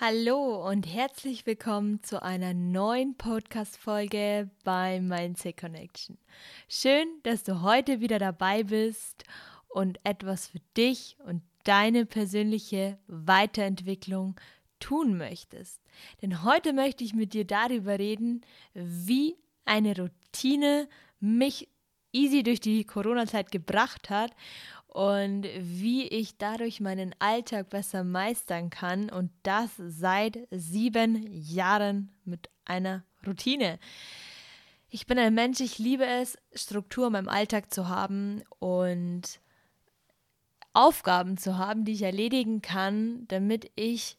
Hallo und herzlich willkommen zu einer neuen Podcast-Folge bei Mindset Connection. Schön, dass du heute wieder dabei bist und etwas für dich und deine persönliche Weiterentwicklung tun möchtest. Denn heute möchte ich mit dir darüber reden, wie eine Routine mich easy durch die Corona-Zeit gebracht hat und wie ich dadurch meinen Alltag besser meistern kann und das seit sieben Jahren mit einer Routine. Ich bin ein Mensch, ich liebe es, Struktur in meinem Alltag zu haben und Aufgaben zu haben, die ich erledigen kann, damit ich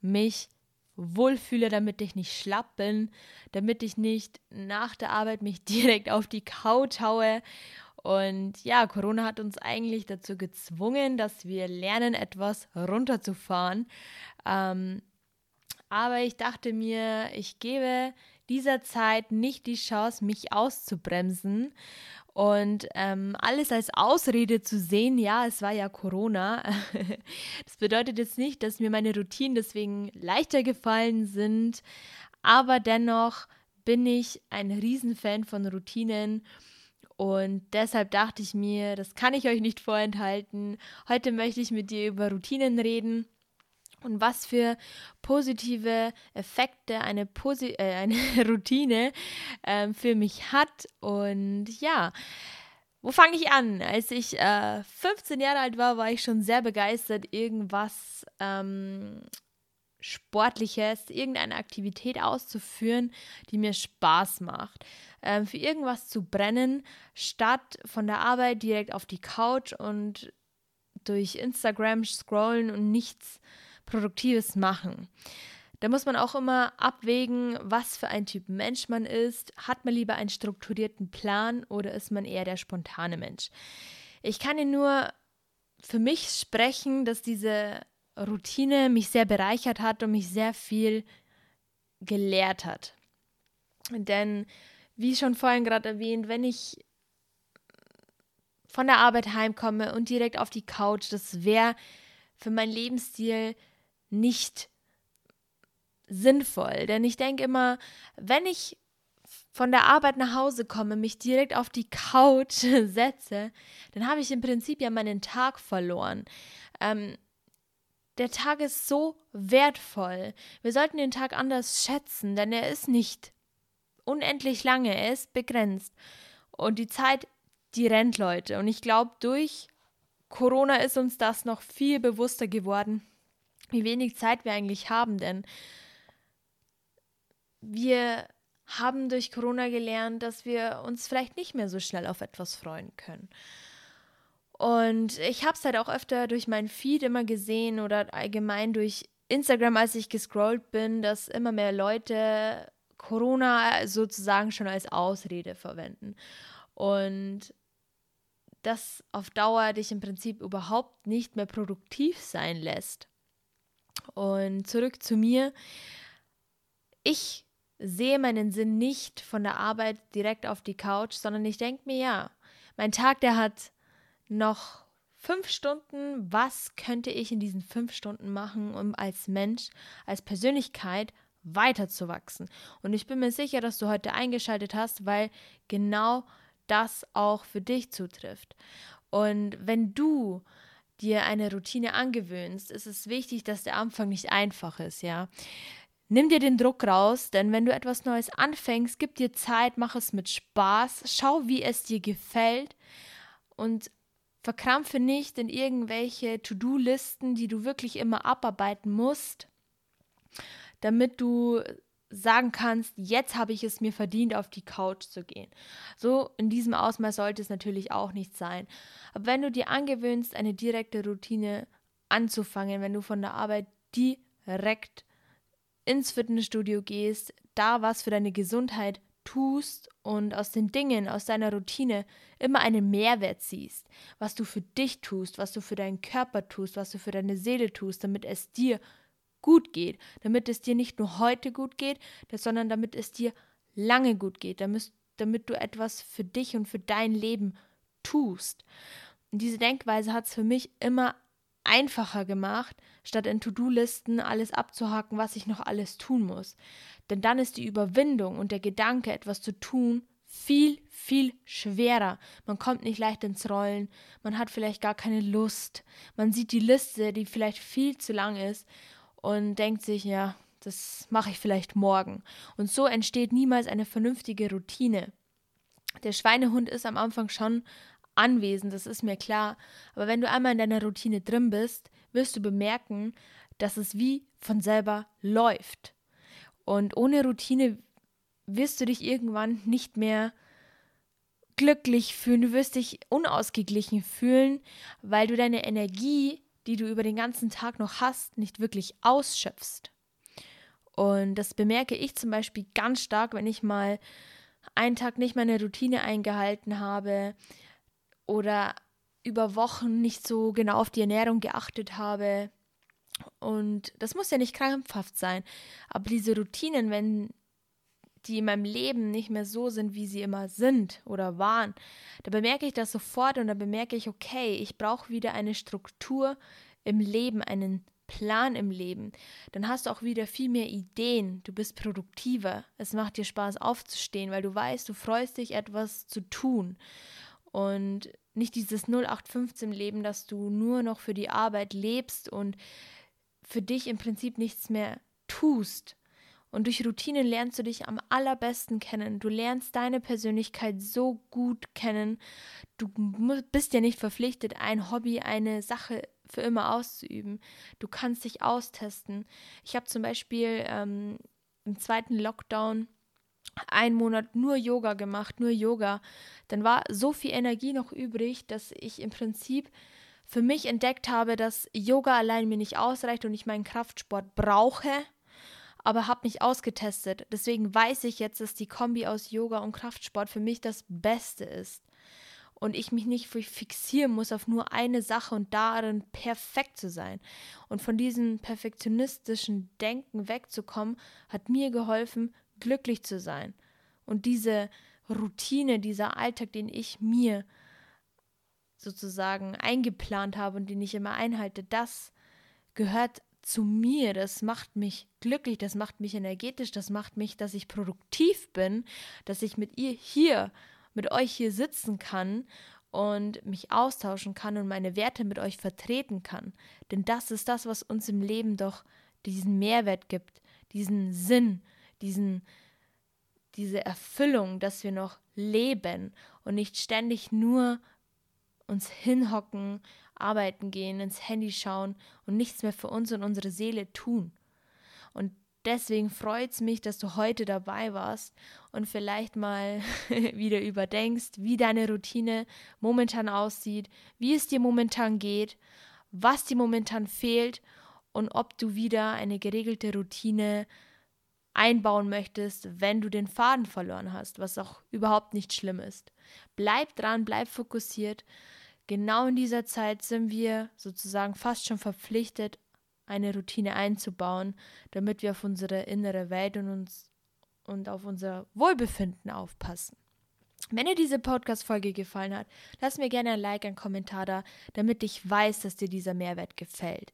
mich wohlfühle, damit ich nicht schlapp bin, damit ich nicht nach der Arbeit mich direkt auf die Couch haue und ja, Corona hat uns eigentlich dazu gezwungen, dass wir lernen, etwas runterzufahren. Ähm, aber ich dachte mir, ich gebe dieser Zeit nicht die Chance, mich auszubremsen und ähm, alles als Ausrede zu sehen, ja, es war ja Corona. das bedeutet jetzt nicht, dass mir meine Routinen deswegen leichter gefallen sind, aber dennoch bin ich ein Riesenfan von Routinen und deshalb dachte ich mir, das kann ich euch nicht vorenthalten. Heute möchte ich mit dir über Routinen reden und was für positive Effekte eine, Posi äh, eine Routine äh, für mich hat. Und ja, wo fange ich an? Als ich äh, 15 Jahre alt war, war ich schon sehr begeistert, irgendwas ähm, Sportliches, irgendeine Aktivität auszuführen, die mir Spaß macht. Ähm, für irgendwas zu brennen, statt von der Arbeit direkt auf die Couch und durch Instagram scrollen und nichts Produktives machen. Da muss man auch immer abwägen, was für ein Typ Mensch man ist. Hat man lieber einen strukturierten Plan oder ist man eher der spontane Mensch? Ich kann dir nur für mich sprechen, dass diese Routine mich sehr bereichert hat und mich sehr viel gelehrt hat. Denn, wie schon vorhin gerade erwähnt, wenn ich von der Arbeit heimkomme und direkt auf die Couch, das wäre für meinen Lebensstil nicht sinnvoll. Denn ich denke immer, wenn ich von der Arbeit nach Hause komme, mich direkt auf die Couch setze, dann habe ich im Prinzip ja meinen Tag verloren. Ähm, der Tag ist so wertvoll. Wir sollten den Tag anders schätzen, denn er ist nicht unendlich lange, ist begrenzt. Und die Zeit, die rennt, Leute. Und ich glaube, durch Corona ist uns das noch viel bewusster geworden, wie wenig Zeit wir eigentlich haben, denn wir haben durch Corona gelernt, dass wir uns vielleicht nicht mehr so schnell auf etwas freuen können. Und ich habe es halt auch öfter durch meinen Feed immer gesehen oder allgemein durch Instagram, als ich gescrollt bin, dass immer mehr Leute Corona sozusagen schon als Ausrede verwenden. Und das auf Dauer dich im Prinzip überhaupt nicht mehr produktiv sein lässt. Und zurück zu mir. Ich sehe meinen Sinn nicht von der Arbeit direkt auf die Couch, sondern ich denke mir, ja, mein Tag, der hat noch fünf Stunden, was könnte ich in diesen fünf Stunden machen, um als Mensch, als Persönlichkeit weiterzuwachsen. Und ich bin mir sicher, dass du heute eingeschaltet hast, weil genau das auch für dich zutrifft. Und wenn du dir eine Routine angewöhnst, ist es wichtig, dass der Anfang nicht einfach ist, ja. Nimm dir den Druck raus, denn wenn du etwas Neues anfängst, gib dir Zeit, mach es mit Spaß, schau, wie es dir gefällt und Verkrampfe nicht in irgendwelche To-Do-Listen, die du wirklich immer abarbeiten musst, damit du sagen kannst, jetzt habe ich es mir verdient, auf die Couch zu gehen. So in diesem Ausmaß sollte es natürlich auch nicht sein. Aber wenn du dir angewöhnst, eine direkte Routine anzufangen, wenn du von der Arbeit direkt ins Fitnessstudio gehst, da was für deine Gesundheit tust und aus den Dingen, aus deiner Routine immer einen Mehrwert siehst, was du für dich tust, was du für deinen Körper tust, was du für deine Seele tust, damit es dir gut geht, damit es dir nicht nur heute gut geht, sondern damit es dir lange gut geht, damit, du etwas für dich und für dein Leben tust. Und diese Denkweise hat es für mich immer einfacher gemacht, statt in To-Do-Listen alles abzuhaken, was ich noch alles tun muss. Denn dann ist die Überwindung und der Gedanke, etwas zu tun, viel, viel schwerer. Man kommt nicht leicht ins Rollen, man hat vielleicht gar keine Lust, man sieht die Liste, die vielleicht viel zu lang ist und denkt sich, ja, das mache ich vielleicht morgen. Und so entsteht niemals eine vernünftige Routine. Der Schweinehund ist am Anfang schon anwesend, das ist mir klar. Aber wenn du einmal in deiner Routine drin bist, wirst du bemerken, dass es wie von selber läuft. Und ohne Routine wirst du dich irgendwann nicht mehr glücklich fühlen, du wirst dich unausgeglichen fühlen, weil du deine Energie, die du über den ganzen Tag noch hast, nicht wirklich ausschöpfst. Und das bemerke ich zum Beispiel ganz stark, wenn ich mal einen Tag nicht meine Routine eingehalten habe oder über Wochen nicht so genau auf die Ernährung geachtet habe. Und das muss ja nicht krampfhaft sein, aber diese Routinen, wenn die in meinem Leben nicht mehr so sind, wie sie immer sind oder waren, da bemerke ich das sofort und da bemerke ich, okay, ich brauche wieder eine Struktur im Leben, einen Plan im Leben. Dann hast du auch wieder viel mehr Ideen, du bist produktiver, es macht dir Spaß aufzustehen, weil du weißt, du freust dich, etwas zu tun. Und nicht dieses 0815-Leben, dass du nur noch für die Arbeit lebst und für dich im Prinzip nichts mehr tust. Und durch Routinen lernst du dich am allerbesten kennen. Du lernst deine Persönlichkeit so gut kennen. Du bist ja nicht verpflichtet, ein Hobby, eine Sache für immer auszuüben. Du kannst dich austesten. Ich habe zum Beispiel ähm, im zweiten Lockdown einen Monat nur Yoga gemacht, nur Yoga. Dann war so viel Energie noch übrig, dass ich im Prinzip für mich entdeckt habe, dass Yoga allein mir nicht ausreicht und ich meinen Kraftsport brauche, aber habe mich ausgetestet. Deswegen weiß ich jetzt, dass die Kombi aus Yoga und Kraftsport für mich das Beste ist und ich mich nicht fixieren muss auf nur eine Sache und darin perfekt zu sein. Und von diesem perfektionistischen Denken wegzukommen, hat mir geholfen, glücklich zu sein. Und diese Routine, dieser Alltag, den ich mir sozusagen eingeplant habe und den ich immer einhalte, das gehört zu mir, das macht mich glücklich, das macht mich energetisch, das macht mich, dass ich produktiv bin, dass ich mit ihr hier, mit euch hier sitzen kann und mich austauschen kann und meine Werte mit euch vertreten kann. Denn das ist das, was uns im Leben doch diesen Mehrwert gibt, diesen Sinn, diesen, diese Erfüllung, dass wir noch leben und nicht ständig nur uns hinhocken, arbeiten gehen, ins Handy schauen und nichts mehr für uns und unsere Seele tun. Und deswegen freut es mich, dass du heute dabei warst und vielleicht mal wieder überdenkst, wie deine Routine momentan aussieht, wie es dir momentan geht, was dir momentan fehlt und ob du wieder eine geregelte Routine einbauen möchtest, wenn du den Faden verloren hast, was auch überhaupt nicht schlimm ist. Bleib dran, bleib fokussiert. Genau in dieser Zeit sind wir sozusagen fast schon verpflichtet, eine Routine einzubauen, damit wir auf unsere innere Welt und uns und auf unser Wohlbefinden aufpassen. Wenn dir diese Podcast-Folge gefallen hat, lass mir gerne ein Like, einen Kommentar da, damit ich weiß, dass dir dieser Mehrwert gefällt.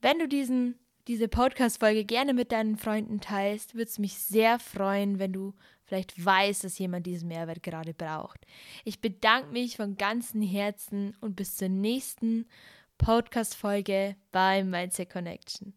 Wenn du diesen diese Podcast-Folge gerne mit deinen Freunden teilst, würde es mich sehr freuen, wenn du vielleicht weißt, dass jemand diesen Mehrwert gerade braucht. Ich bedanke mich von ganzem Herzen und bis zur nächsten Podcast-Folge bei Mindset Connection.